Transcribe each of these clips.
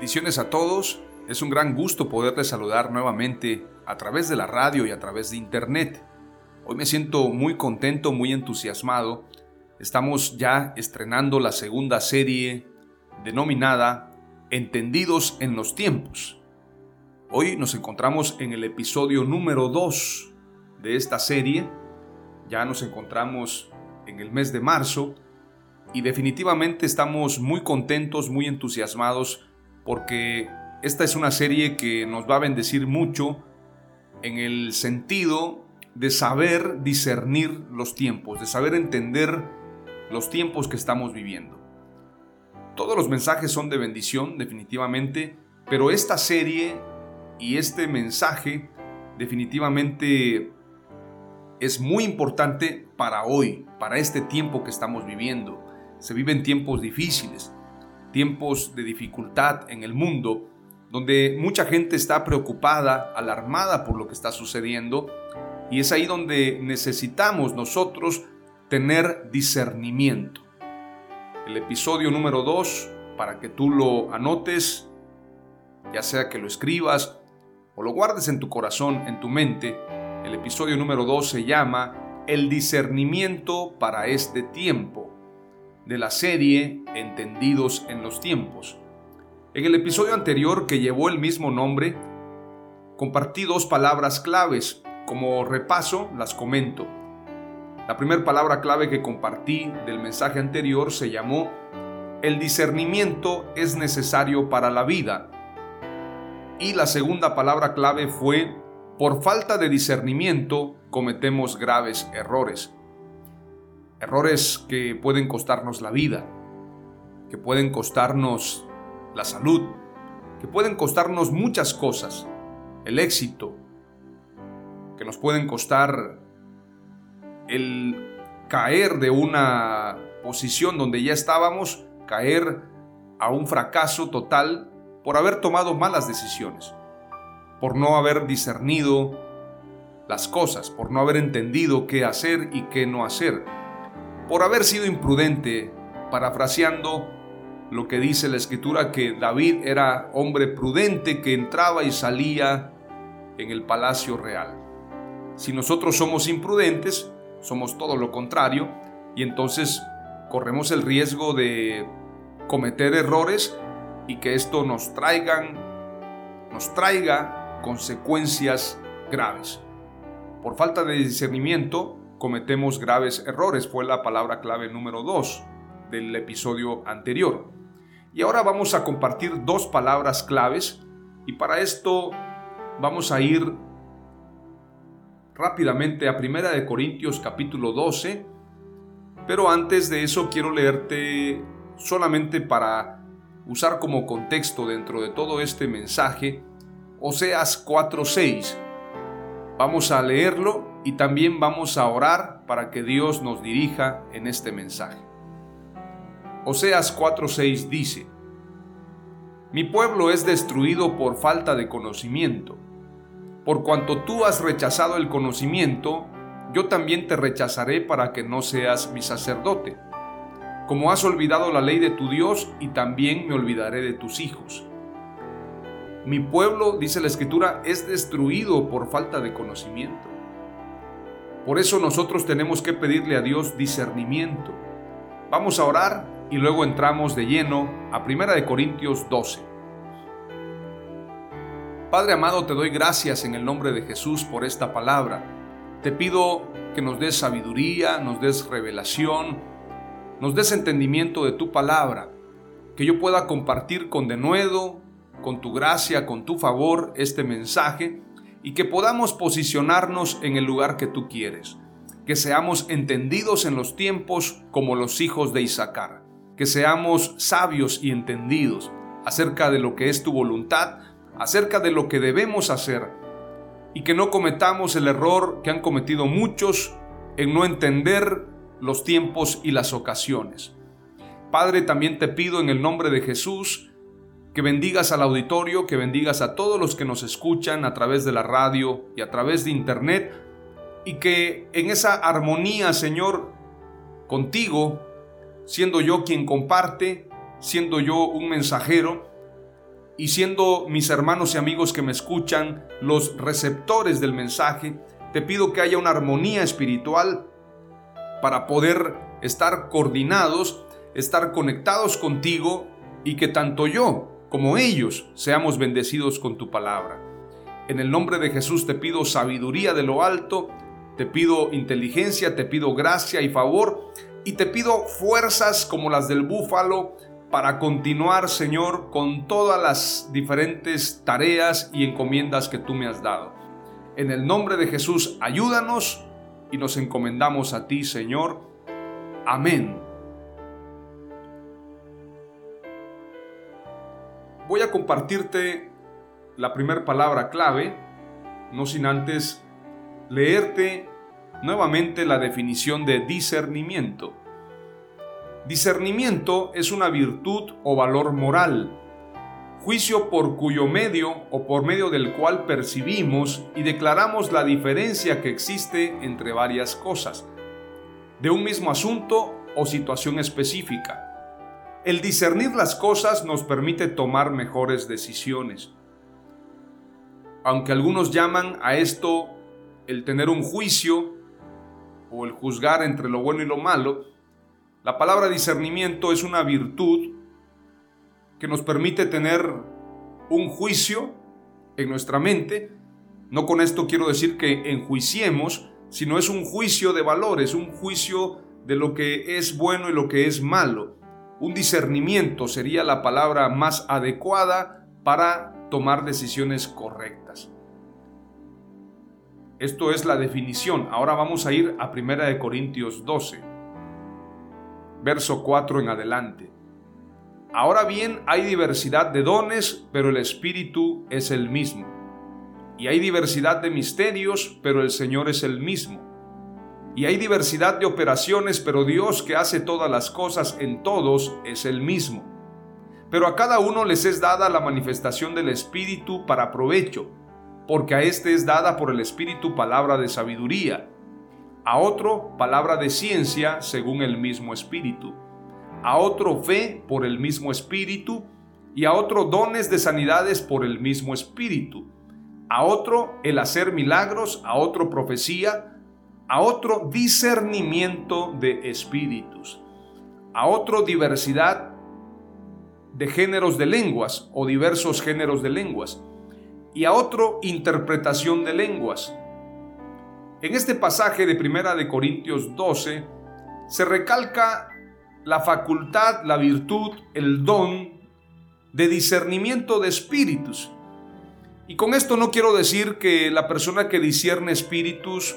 Bendiciones a todos. Es un gran gusto poderles saludar nuevamente a través de la radio y a través de internet. Hoy me siento muy contento, muy entusiasmado. Estamos ya estrenando la segunda serie denominada Entendidos en los tiempos. Hoy nos encontramos en el episodio número 2 de esta serie. Ya nos encontramos en el mes de marzo y definitivamente estamos muy contentos, muy entusiasmados porque esta es una serie que nos va a bendecir mucho en el sentido de saber discernir los tiempos, de saber entender los tiempos que estamos viviendo. Todos los mensajes son de bendición, definitivamente, pero esta serie y este mensaje definitivamente es muy importante para hoy, para este tiempo que estamos viviendo. Se viven tiempos difíciles, tiempos de dificultad en el mundo, donde mucha gente está preocupada, alarmada por lo que está sucediendo, y es ahí donde necesitamos nosotros tener discernimiento. El episodio número 2, para que tú lo anotes, ya sea que lo escribas o lo guardes en tu corazón, en tu mente, el episodio número 2 se llama El discernimiento para este tiempo de la serie Entendidos en los tiempos. En el episodio anterior que llevó el mismo nombre, compartí dos palabras claves. Como repaso, las comento. La primera palabra clave que compartí del mensaje anterior se llamó El discernimiento es necesario para la vida. Y la segunda palabra clave fue Por falta de discernimiento cometemos graves errores. Errores que pueden costarnos la vida, que pueden costarnos la salud, que pueden costarnos muchas cosas, el éxito, que nos pueden costar el caer de una posición donde ya estábamos, caer a un fracaso total por haber tomado malas decisiones, por no haber discernido las cosas, por no haber entendido qué hacer y qué no hacer por haber sido imprudente, parafraseando lo que dice la escritura, que David era hombre prudente que entraba y salía en el palacio real. Si nosotros somos imprudentes, somos todo lo contrario, y entonces corremos el riesgo de cometer errores y que esto nos traigan nos traiga consecuencias graves. Por falta de discernimiento, cometemos graves errores. Fue la palabra clave número 2 del episodio anterior. Y ahora vamos a compartir dos palabras claves y para esto vamos a ir rápidamente a Primera de Corintios capítulo 12, pero antes de eso quiero leerte solamente para usar como contexto dentro de todo este mensaje Oseas 4:6. Vamos a leerlo y también vamos a orar para que Dios nos dirija en este mensaje. Oseas 4:6 dice, Mi pueblo es destruido por falta de conocimiento. Por cuanto tú has rechazado el conocimiento, yo también te rechazaré para que no seas mi sacerdote. Como has olvidado la ley de tu Dios, y también me olvidaré de tus hijos. Mi pueblo, dice la escritura, es destruido por falta de conocimiento. Por eso nosotros tenemos que pedirle a Dios discernimiento. Vamos a orar y luego entramos de lleno a 1 de Corintios 12. Padre amado, te doy gracias en el nombre de Jesús por esta palabra. Te pido que nos des sabiduría, nos des revelación, nos des entendimiento de tu palabra, que yo pueda compartir con denuedo, con tu gracia, con tu favor este mensaje y que podamos posicionarnos en el lugar que tú quieres, que seamos entendidos en los tiempos como los hijos de Isaacar, que seamos sabios y entendidos acerca de lo que es tu voluntad, acerca de lo que debemos hacer y que no cometamos el error que han cometido muchos en no entender los tiempos y las ocasiones. Padre, también te pido en el nombre de Jesús que bendigas al auditorio, que bendigas a todos los que nos escuchan a través de la radio y a través de internet y que en esa armonía, Señor, contigo, siendo yo quien comparte, siendo yo un mensajero, y siendo mis hermanos y amigos que me escuchan los receptores del mensaje, te pido que haya una armonía espiritual para poder estar coordinados, estar conectados contigo y que tanto yo como ellos seamos bendecidos con tu palabra. En el nombre de Jesús te pido sabiduría de lo alto, te pido inteligencia, te pido gracia y favor y te pido fuerzas como las del búfalo para continuar, Señor, con todas las diferentes tareas y encomiendas que tú me has dado. En el nombre de Jesús, ayúdanos y nos encomendamos a ti, Señor. Amén. Voy a compartirte la primera palabra clave, no sin antes leerte nuevamente la definición de discernimiento. Discernimiento es una virtud o valor moral, juicio por cuyo medio o por medio del cual percibimos y declaramos la diferencia que existe entre varias cosas, de un mismo asunto o situación específica. El discernir las cosas nos permite tomar mejores decisiones. Aunque algunos llaman a esto el tener un juicio o el juzgar entre lo bueno y lo malo, la palabra discernimiento es una virtud que nos permite tener un juicio en nuestra mente. No con esto quiero decir que enjuiciemos, sino es un juicio de valores, un juicio de lo que es bueno y lo que es malo. Un discernimiento sería la palabra más adecuada para tomar decisiones correctas. Esto es la definición. Ahora vamos a ir a 1 Corintios 12 verso 4 en adelante. Ahora bien, hay diversidad de dones, pero el Espíritu es el mismo. Y hay diversidad de misterios, pero el Señor es el mismo. Y hay diversidad de operaciones, pero Dios que hace todas las cosas en todos es el mismo. Pero a cada uno les es dada la manifestación del Espíritu para provecho, porque a éste es dada por el Espíritu palabra de sabiduría a otro palabra de ciencia según el mismo espíritu, a otro fe por el mismo espíritu, y a otro dones de sanidades por el mismo espíritu, a otro el hacer milagros, a otro profecía, a otro discernimiento de espíritus, a otro diversidad de géneros de lenguas o diversos géneros de lenguas, y a otro interpretación de lenguas en este pasaje de Primera de Corintios 12 se recalca la facultad, la virtud, el don de discernimiento de espíritus. Y con esto no quiero decir que la persona que discierne espíritus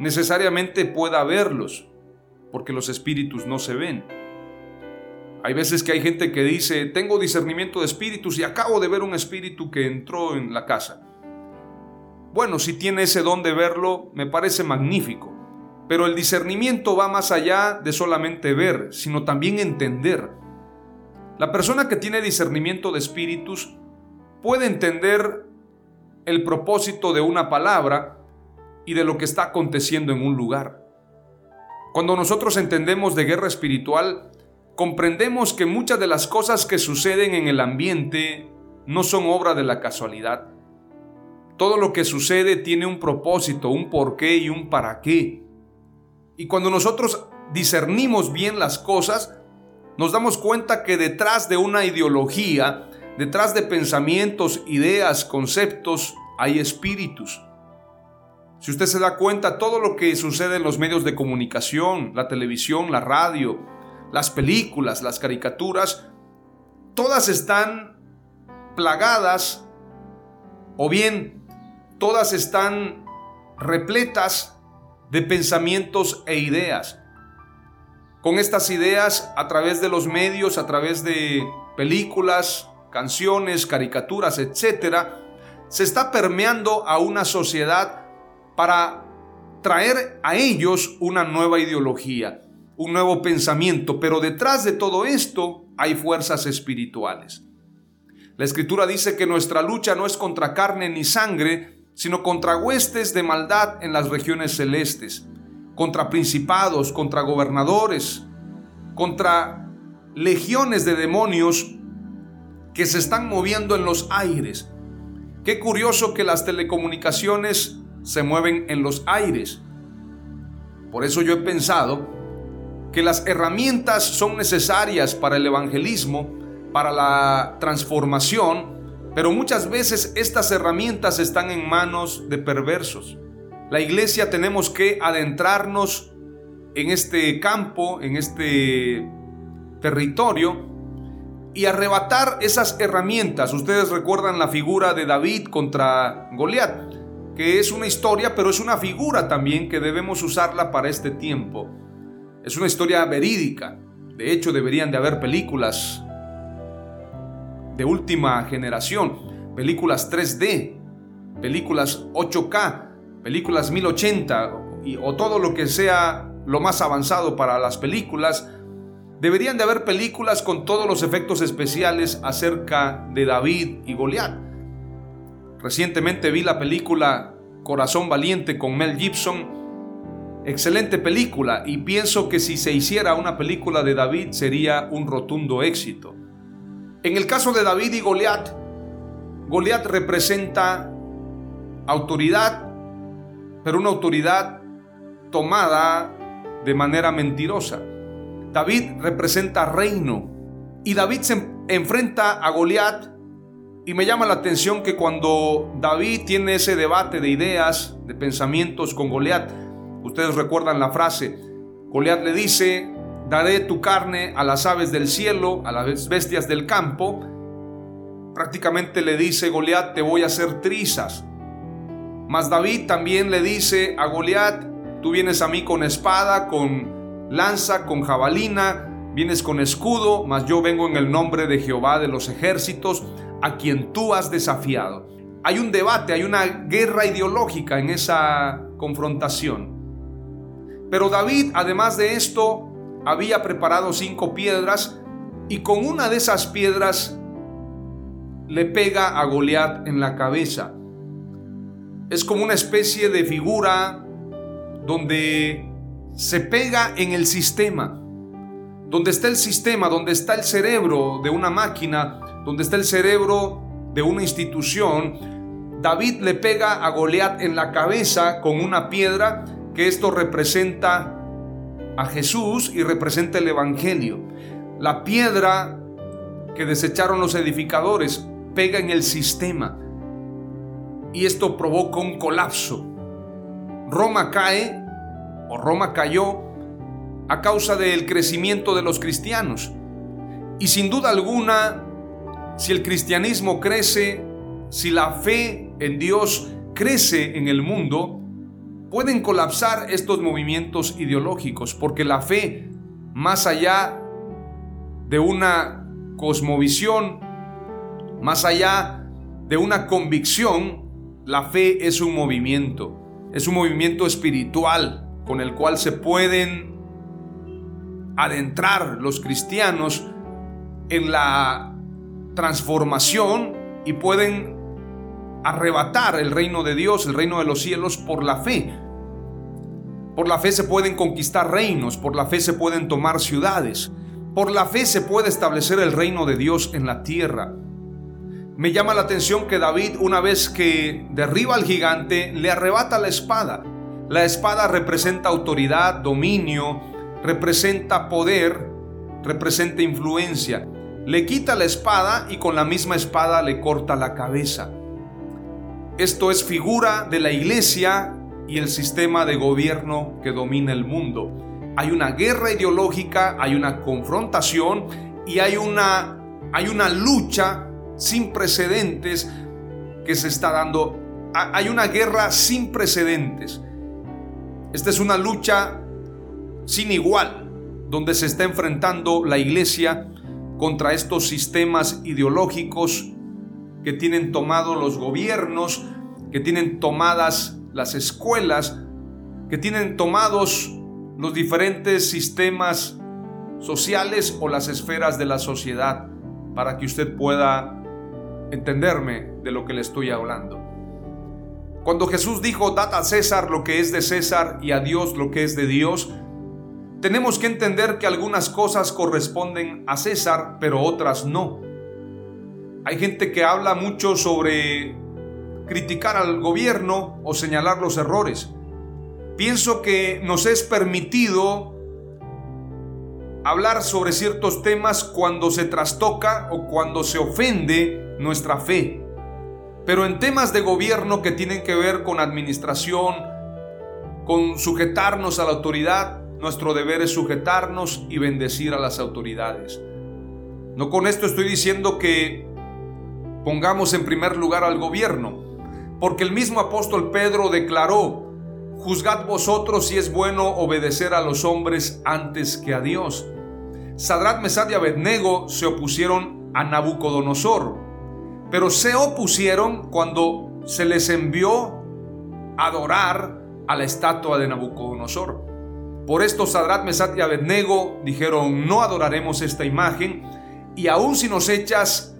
necesariamente pueda verlos, porque los espíritus no se ven. Hay veces que hay gente que dice, tengo discernimiento de espíritus y acabo de ver un espíritu que entró en la casa. Bueno, si tiene ese don de verlo, me parece magnífico. Pero el discernimiento va más allá de solamente ver, sino también entender. La persona que tiene discernimiento de espíritus puede entender el propósito de una palabra y de lo que está aconteciendo en un lugar. Cuando nosotros entendemos de guerra espiritual, comprendemos que muchas de las cosas que suceden en el ambiente no son obra de la casualidad. Todo lo que sucede tiene un propósito, un porqué y un para qué. Y cuando nosotros discernimos bien las cosas, nos damos cuenta que detrás de una ideología, detrás de pensamientos, ideas, conceptos, hay espíritus. Si usted se da cuenta, todo lo que sucede en los medios de comunicación, la televisión, la radio, las películas, las caricaturas, todas están plagadas o bien todas están repletas de pensamientos e ideas. Con estas ideas, a través de los medios, a través de películas, canciones, caricaturas, etc., se está permeando a una sociedad para traer a ellos una nueva ideología, un nuevo pensamiento, pero detrás de todo esto hay fuerzas espirituales. La escritura dice que nuestra lucha no es contra carne ni sangre, sino contra huestes de maldad en las regiones celestes, contra principados, contra gobernadores, contra legiones de demonios que se están moviendo en los aires. Qué curioso que las telecomunicaciones se mueven en los aires. Por eso yo he pensado que las herramientas son necesarias para el evangelismo, para la transformación, pero muchas veces estas herramientas están en manos de perversos. La iglesia tenemos que adentrarnos en este campo, en este territorio y arrebatar esas herramientas. Ustedes recuerdan la figura de David contra Goliat, que es una historia, pero es una figura también que debemos usarla para este tiempo. Es una historia verídica. De hecho, deberían de haber películas de última generación, películas 3D, películas 8K, películas 1080 o todo lo que sea lo más avanzado para las películas. Deberían de haber películas con todos los efectos especiales acerca de David y Goliat. Recientemente vi la película Corazón Valiente con Mel Gibson. Excelente película y pienso que si se hiciera una película de David sería un rotundo éxito. En el caso de David y Goliat, Goliat representa autoridad, pero una autoridad tomada de manera mentirosa. David representa reino y David se enfrenta a Goliat y me llama la atención que cuando David tiene ese debate de ideas, de pensamientos con Goliat, ustedes recuerdan la frase, Goliat le dice, daré tu carne a las aves del cielo, a las bestias del campo. Prácticamente le dice Goliat, te voy a hacer trizas. Mas David también le dice a Goliat, tú vienes a mí con espada, con lanza, con jabalina, vienes con escudo, mas yo vengo en el nombre de Jehová de los ejércitos, a quien tú has desafiado. Hay un debate, hay una guerra ideológica en esa confrontación. Pero David, además de esto, había preparado cinco piedras y con una de esas piedras le pega a Goliat en la cabeza. Es como una especie de figura donde se pega en el sistema, donde está el sistema, donde está el cerebro de una máquina, donde está el cerebro de una institución. David le pega a Goliat en la cabeza con una piedra que esto representa a Jesús y representa el Evangelio. La piedra que desecharon los edificadores pega en el sistema y esto provoca un colapso. Roma cae o Roma cayó a causa del crecimiento de los cristianos. Y sin duda alguna, si el cristianismo crece, si la fe en Dios crece en el mundo, pueden colapsar estos movimientos ideológicos, porque la fe, más allá de una cosmovisión, más allá de una convicción, la fe es un movimiento, es un movimiento espiritual con el cual se pueden adentrar los cristianos en la transformación y pueden arrebatar el reino de Dios, el reino de los cielos, por la fe. Por la fe se pueden conquistar reinos, por la fe se pueden tomar ciudades, por la fe se puede establecer el reino de Dios en la tierra. Me llama la atención que David, una vez que derriba al gigante, le arrebata la espada. La espada representa autoridad, dominio, representa poder, representa influencia. Le quita la espada y con la misma espada le corta la cabeza. Esto es figura de la iglesia y el sistema de gobierno que domina el mundo. Hay una guerra ideológica, hay una confrontación y hay una, hay una lucha sin precedentes que se está dando. Hay una guerra sin precedentes. Esta es una lucha sin igual, donde se está enfrentando la iglesia contra estos sistemas ideológicos que tienen tomado los gobiernos, que tienen tomadas las escuelas, que tienen tomados los diferentes sistemas sociales o las esferas de la sociedad para que usted pueda entenderme de lo que le estoy hablando. Cuando Jesús dijo, dad a César lo que es de César y a Dios lo que es de Dios, tenemos que entender que algunas cosas corresponden a César, pero otras no. Hay gente que habla mucho sobre criticar al gobierno o señalar los errores. Pienso que nos es permitido hablar sobre ciertos temas cuando se trastoca o cuando se ofende nuestra fe. Pero en temas de gobierno que tienen que ver con administración, con sujetarnos a la autoridad, nuestro deber es sujetarnos y bendecir a las autoridades. No con esto estoy diciendo que pongamos en primer lugar al gobierno, porque el mismo apóstol Pedro declaró, juzgad vosotros si es bueno obedecer a los hombres antes que a Dios. Sadrat, Mesad y Abednego se opusieron a Nabucodonosor, pero se opusieron cuando se les envió adorar a la estatua de Nabucodonosor. Por esto Sadrat, Mesad y Abednego dijeron, no adoraremos esta imagen, y aun si nos echas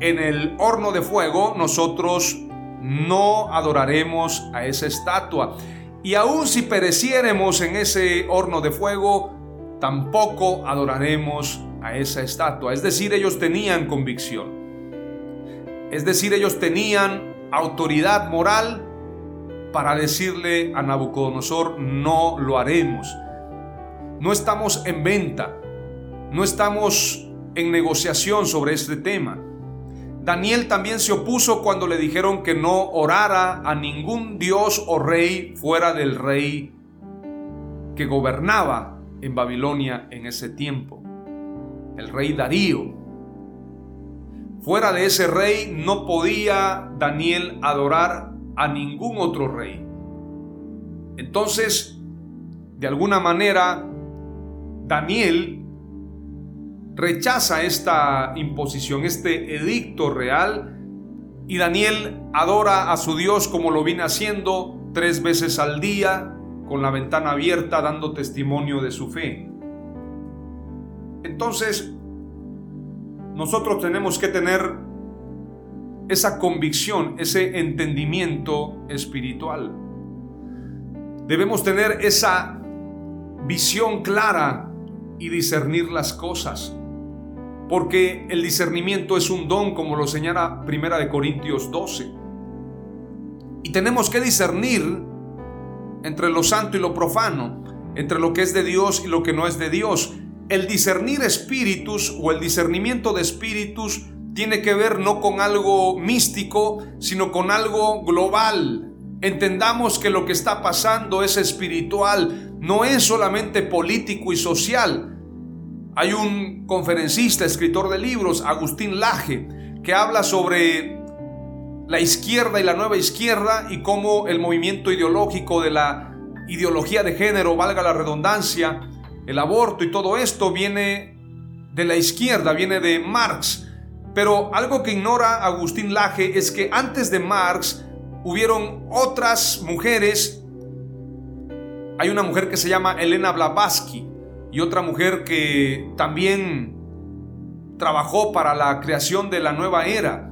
en el horno de fuego, nosotros no adoraremos a esa estatua. Y aun si pereciéremos en ese horno de fuego, tampoco adoraremos a esa estatua. Es decir, ellos tenían convicción. Es decir, ellos tenían autoridad moral para decirle a Nabucodonosor, no lo haremos. No estamos en venta, no estamos en negociación sobre este tema. Daniel también se opuso cuando le dijeron que no orara a ningún dios o rey fuera del rey que gobernaba en Babilonia en ese tiempo, el rey Darío. Fuera de ese rey no podía Daniel adorar a ningún otro rey. Entonces, de alguna manera, Daniel rechaza esta imposición, este edicto real, y Daniel adora a su Dios como lo viene haciendo tres veces al día, con la ventana abierta, dando testimonio de su fe. Entonces, nosotros tenemos que tener esa convicción, ese entendimiento espiritual. Debemos tener esa visión clara y discernir las cosas porque el discernimiento es un don, como lo señala Primera de Corintios 12. Y tenemos que discernir entre lo santo y lo profano, entre lo que es de Dios y lo que no es de Dios. El discernir espíritus o el discernimiento de espíritus tiene que ver no con algo místico, sino con algo global. Entendamos que lo que está pasando es espiritual, no es solamente político y social, hay un conferencista, escritor de libros, Agustín Laje, que habla sobre la izquierda y la nueva izquierda y cómo el movimiento ideológico de la ideología de género, valga la redundancia, el aborto y todo esto viene de la izquierda, viene de Marx. Pero algo que ignora Agustín Laje es que antes de Marx hubieron otras mujeres. Hay una mujer que se llama Elena Blavatsky y otra mujer que también trabajó para la creación de la nueva era.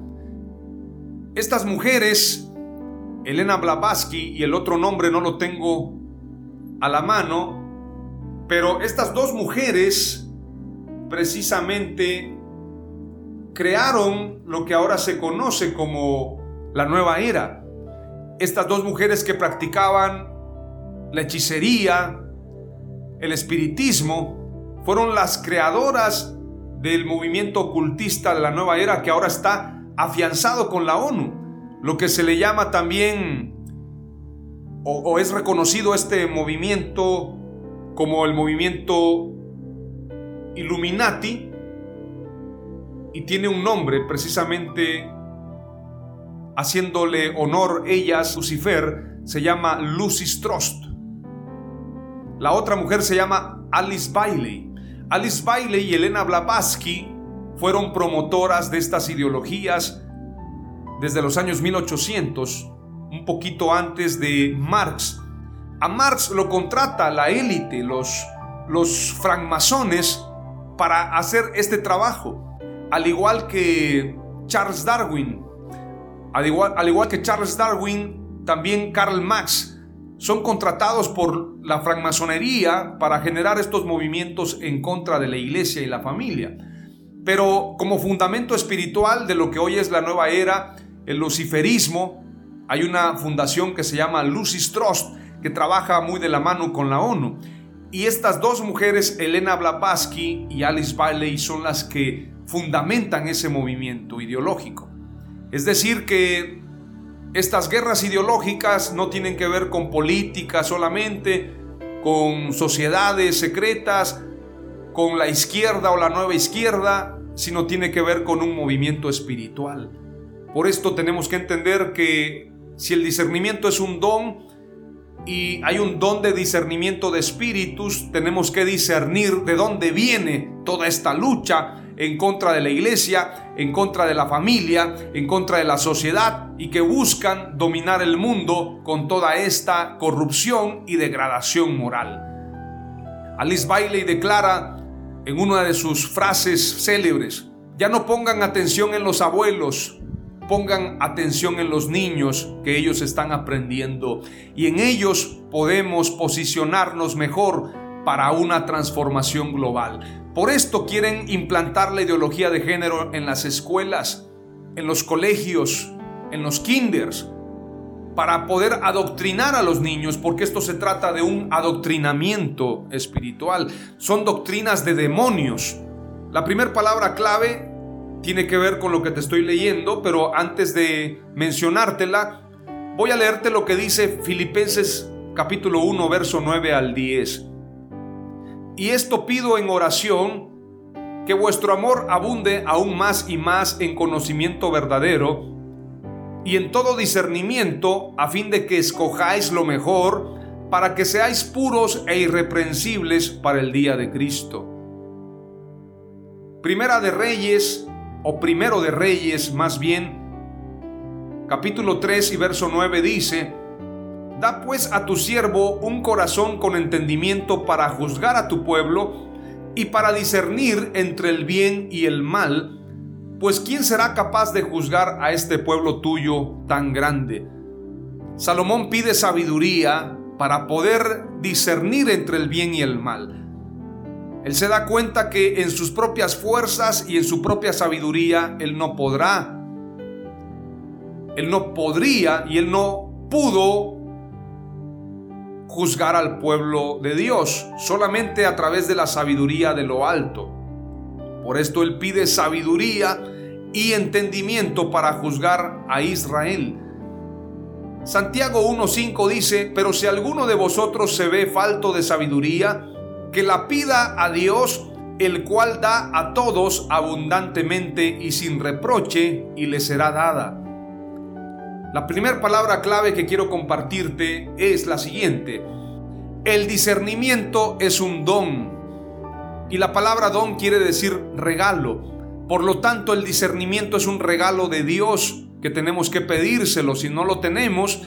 Estas mujeres, Elena Blavatsky y el otro nombre no lo tengo a la mano, pero estas dos mujeres precisamente crearon lo que ahora se conoce como la nueva era. Estas dos mujeres que practicaban la hechicería, el espiritismo, fueron las creadoras del movimiento ocultista de la nueva era que ahora está afianzado con la ONU, lo que se le llama también o, es reconocido este movimiento como el movimiento Illuminati y tiene un nombre precisamente haciéndole honor ellas, Lucifer, se llama Lucis Trost. La otra mujer se llama Alice Bailey. Alice Bailey y Elena Blavatsky fueron promotoras de estas ideologías desde los años 1800, un poquito antes de Marx. A Marx lo contrata la élite, los, los francmasones, para hacer este trabajo, al igual que Charles Darwin. Al igual, al igual que Charles Darwin, también Karl Marx son contratados por la francmasonería para generar estos movimientos en contra de la iglesia y la familia. Pero como fundamento espiritual de lo que hoy es la nueva era, el luciferismo, hay una fundación que se llama Lucis Trust, que trabaja muy de la mano con la ONU. Y estas dos mujeres, Elena Blavatsky y Alice Bailey, son las que fundamentan ese movimiento ideológico. Es decir, que estas guerras ideológicas no tienen que ver con política solamente, con sociedades secretas, con la izquierda o la nueva izquierda, sino tiene que ver con un movimiento espiritual. Por esto tenemos que entender que si el discernimiento es un don y hay un don de discernimiento de espíritus, tenemos que discernir de dónde viene toda esta lucha en contra de la iglesia, en contra de la familia, en contra de la sociedad y que buscan dominar el mundo con toda esta corrupción y degradación moral. Alice Bailey declara en una de sus frases célebres, ya no pongan atención en los abuelos, pongan atención en los niños que ellos están aprendiendo y en ellos podemos posicionarnos mejor para una transformación global. Por esto quieren implantar la ideología de género en las escuelas, en los colegios, en los kinders, para poder adoctrinar a los niños, porque esto se trata de un adoctrinamiento espiritual. Son doctrinas de demonios. La primera palabra clave tiene que ver con lo que te estoy leyendo, pero antes de mencionártela, voy a leerte lo que dice Filipenses capítulo 1, verso 9 al 10. Y esto pido en oración, que vuestro amor abunde aún más y más en conocimiento verdadero y en todo discernimiento, a fin de que escojáis lo mejor, para que seáis puros e irreprensibles para el día de Cristo. Primera de Reyes, o primero de Reyes más bien, capítulo 3 y verso 9 dice, Da pues a tu siervo un corazón con entendimiento para juzgar a tu pueblo y para discernir entre el bien y el mal, pues ¿quién será capaz de juzgar a este pueblo tuyo tan grande? Salomón pide sabiduría para poder discernir entre el bien y el mal. Él se da cuenta que en sus propias fuerzas y en su propia sabiduría él no podrá. Él no podría y él no pudo juzgar al pueblo de Dios, solamente a través de la sabiduría de lo alto. Por esto Él pide sabiduría y entendimiento para juzgar a Israel. Santiago 1.5 dice, pero si alguno de vosotros se ve falto de sabiduría, que la pida a Dios, el cual da a todos abundantemente y sin reproche, y le será dada. La primera palabra clave que quiero compartirte es la siguiente. El discernimiento es un don. Y la palabra don quiere decir regalo. Por lo tanto, el discernimiento es un regalo de Dios que tenemos que pedírselo si no lo tenemos.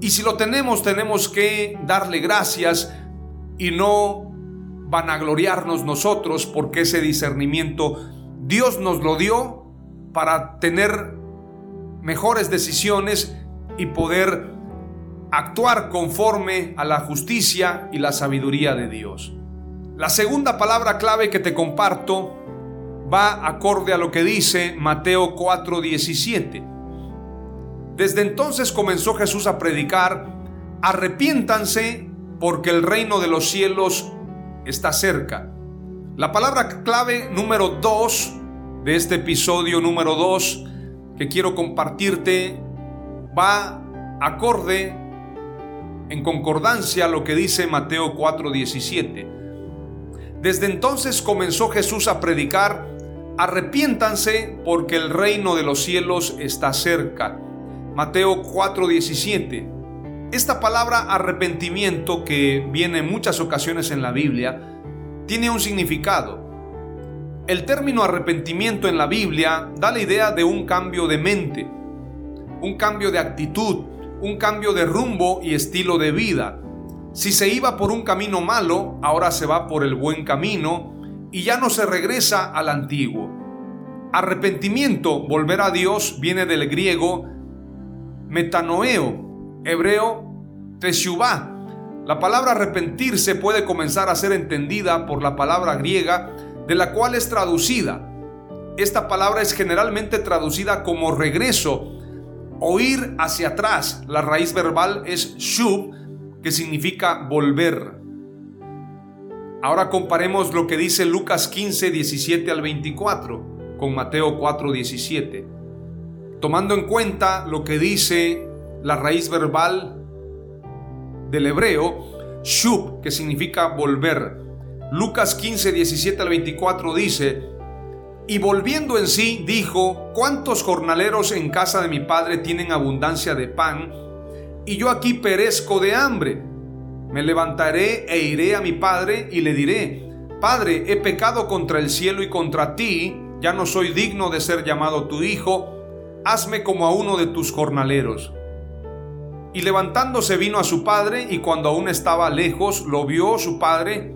Y si lo tenemos, tenemos que darle gracias y no vanagloriarnos nosotros porque ese discernimiento Dios nos lo dio para tener mejores decisiones y poder actuar conforme a la justicia y la sabiduría de Dios. La segunda palabra clave que te comparto va acorde a lo que dice Mateo 4:17. Desde entonces comenzó Jesús a predicar, arrepiéntanse porque el reino de los cielos está cerca. La palabra clave número 2 de este episodio número 2 que quiero compartirte va acorde en concordancia a lo que dice Mateo 4:17. Desde entonces comenzó Jesús a predicar, arrepiéntanse porque el reino de los cielos está cerca. Mateo 4:17. Esta palabra arrepentimiento que viene en muchas ocasiones en la Biblia tiene un significado. El término arrepentimiento en la Biblia da la idea de un cambio de mente, un cambio de actitud, un cambio de rumbo y estilo de vida. Si se iba por un camino malo, ahora se va por el buen camino y ya no se regresa al antiguo. Arrepentimiento, volver a Dios, viene del griego metanoeo, hebreo teshuvah. La palabra arrepentirse puede comenzar a ser entendida por la palabra griega de la cual es traducida. Esta palabra es generalmente traducida como regreso o ir hacia atrás. La raíz verbal es shub, que significa volver. Ahora comparemos lo que dice Lucas 15, 17 al 24 con Mateo 4, 17. Tomando en cuenta lo que dice la raíz verbal del hebreo, shub, que significa volver. Lucas 15, 17 al 24 dice, y volviendo en sí, dijo, ¿cuántos jornaleros en casa de mi padre tienen abundancia de pan? Y yo aquí perezco de hambre. Me levantaré e iré a mi padre y le diré, Padre, he pecado contra el cielo y contra ti, ya no soy digno de ser llamado tu hijo, hazme como a uno de tus jornaleros. Y levantándose vino a su padre, y cuando aún estaba lejos, lo vio su padre,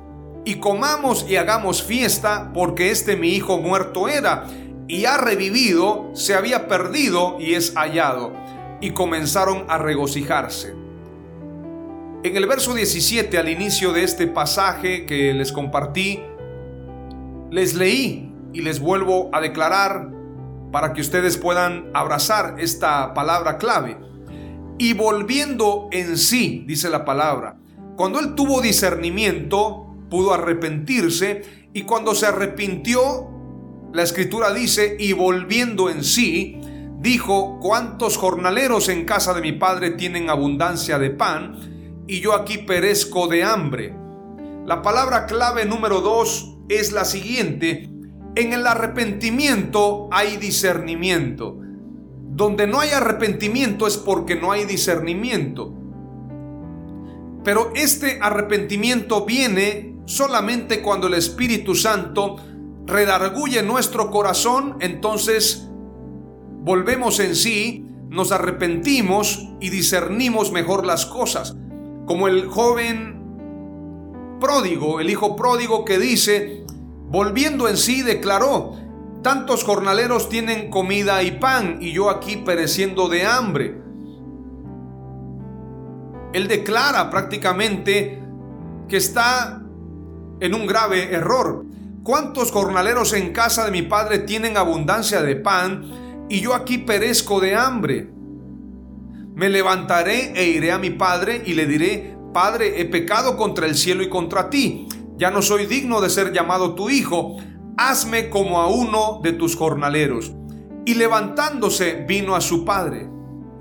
y comamos y hagamos fiesta, porque este mi hijo muerto era y ha revivido, se había perdido y es hallado. Y comenzaron a regocijarse. En el verso 17, al inicio de este pasaje que les compartí, les leí y les vuelvo a declarar para que ustedes puedan abrazar esta palabra clave. Y volviendo en sí, dice la palabra, cuando él tuvo discernimiento, pudo arrepentirse y cuando se arrepintió, la escritura dice, y volviendo en sí, dijo, ¿cuántos jornaleros en casa de mi padre tienen abundancia de pan? Y yo aquí perezco de hambre. La palabra clave número dos es la siguiente. En el arrepentimiento hay discernimiento. Donde no hay arrepentimiento es porque no hay discernimiento. Pero este arrepentimiento viene solamente cuando el Espíritu Santo redarguye nuestro corazón, entonces volvemos en sí, nos arrepentimos y discernimos mejor las cosas. Como el joven pródigo, el hijo pródigo que dice, volviendo en sí, declaró, tantos jornaleros tienen comida y pan y yo aquí pereciendo de hambre. Él declara prácticamente que está en un grave error. ¿Cuántos jornaleros en casa de mi padre tienen abundancia de pan y yo aquí perezco de hambre? Me levantaré e iré a mi padre y le diré, Padre, he pecado contra el cielo y contra ti. Ya no soy digno de ser llamado tu hijo. Hazme como a uno de tus jornaleros. Y levantándose vino a su padre.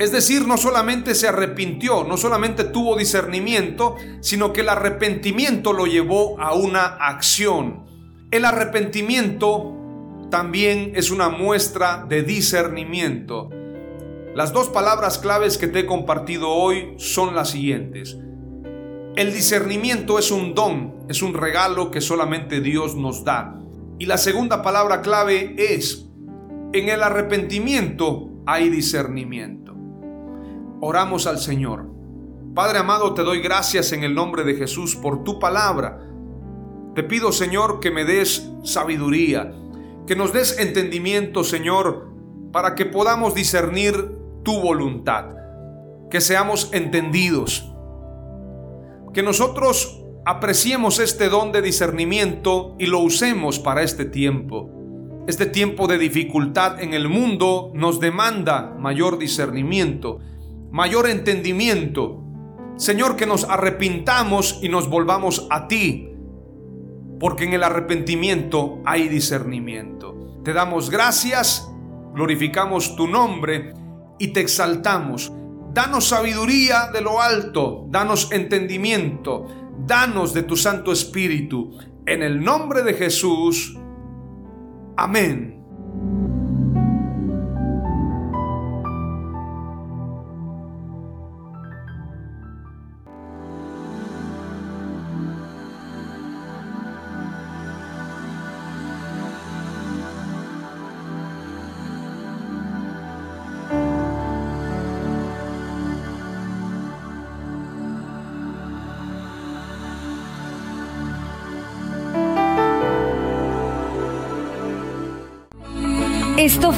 Es decir, no solamente se arrepintió, no solamente tuvo discernimiento, sino que el arrepentimiento lo llevó a una acción. El arrepentimiento también es una muestra de discernimiento. Las dos palabras claves que te he compartido hoy son las siguientes. El discernimiento es un don, es un regalo que solamente Dios nos da. Y la segunda palabra clave es, en el arrepentimiento hay discernimiento. Oramos al Señor. Padre amado, te doy gracias en el nombre de Jesús por tu palabra. Te pido, Señor, que me des sabiduría, que nos des entendimiento, Señor, para que podamos discernir tu voluntad, que seamos entendidos, que nosotros apreciemos este don de discernimiento y lo usemos para este tiempo. Este tiempo de dificultad en el mundo nos demanda mayor discernimiento, mayor entendimiento. Señor, que nos arrepintamos y nos volvamos a ti, porque en el arrepentimiento hay discernimiento. Te damos gracias, glorificamos tu nombre y te exaltamos. Danos sabiduría de lo alto, danos entendimiento, danos de tu Santo Espíritu. En el nombre de Jesús. Amén.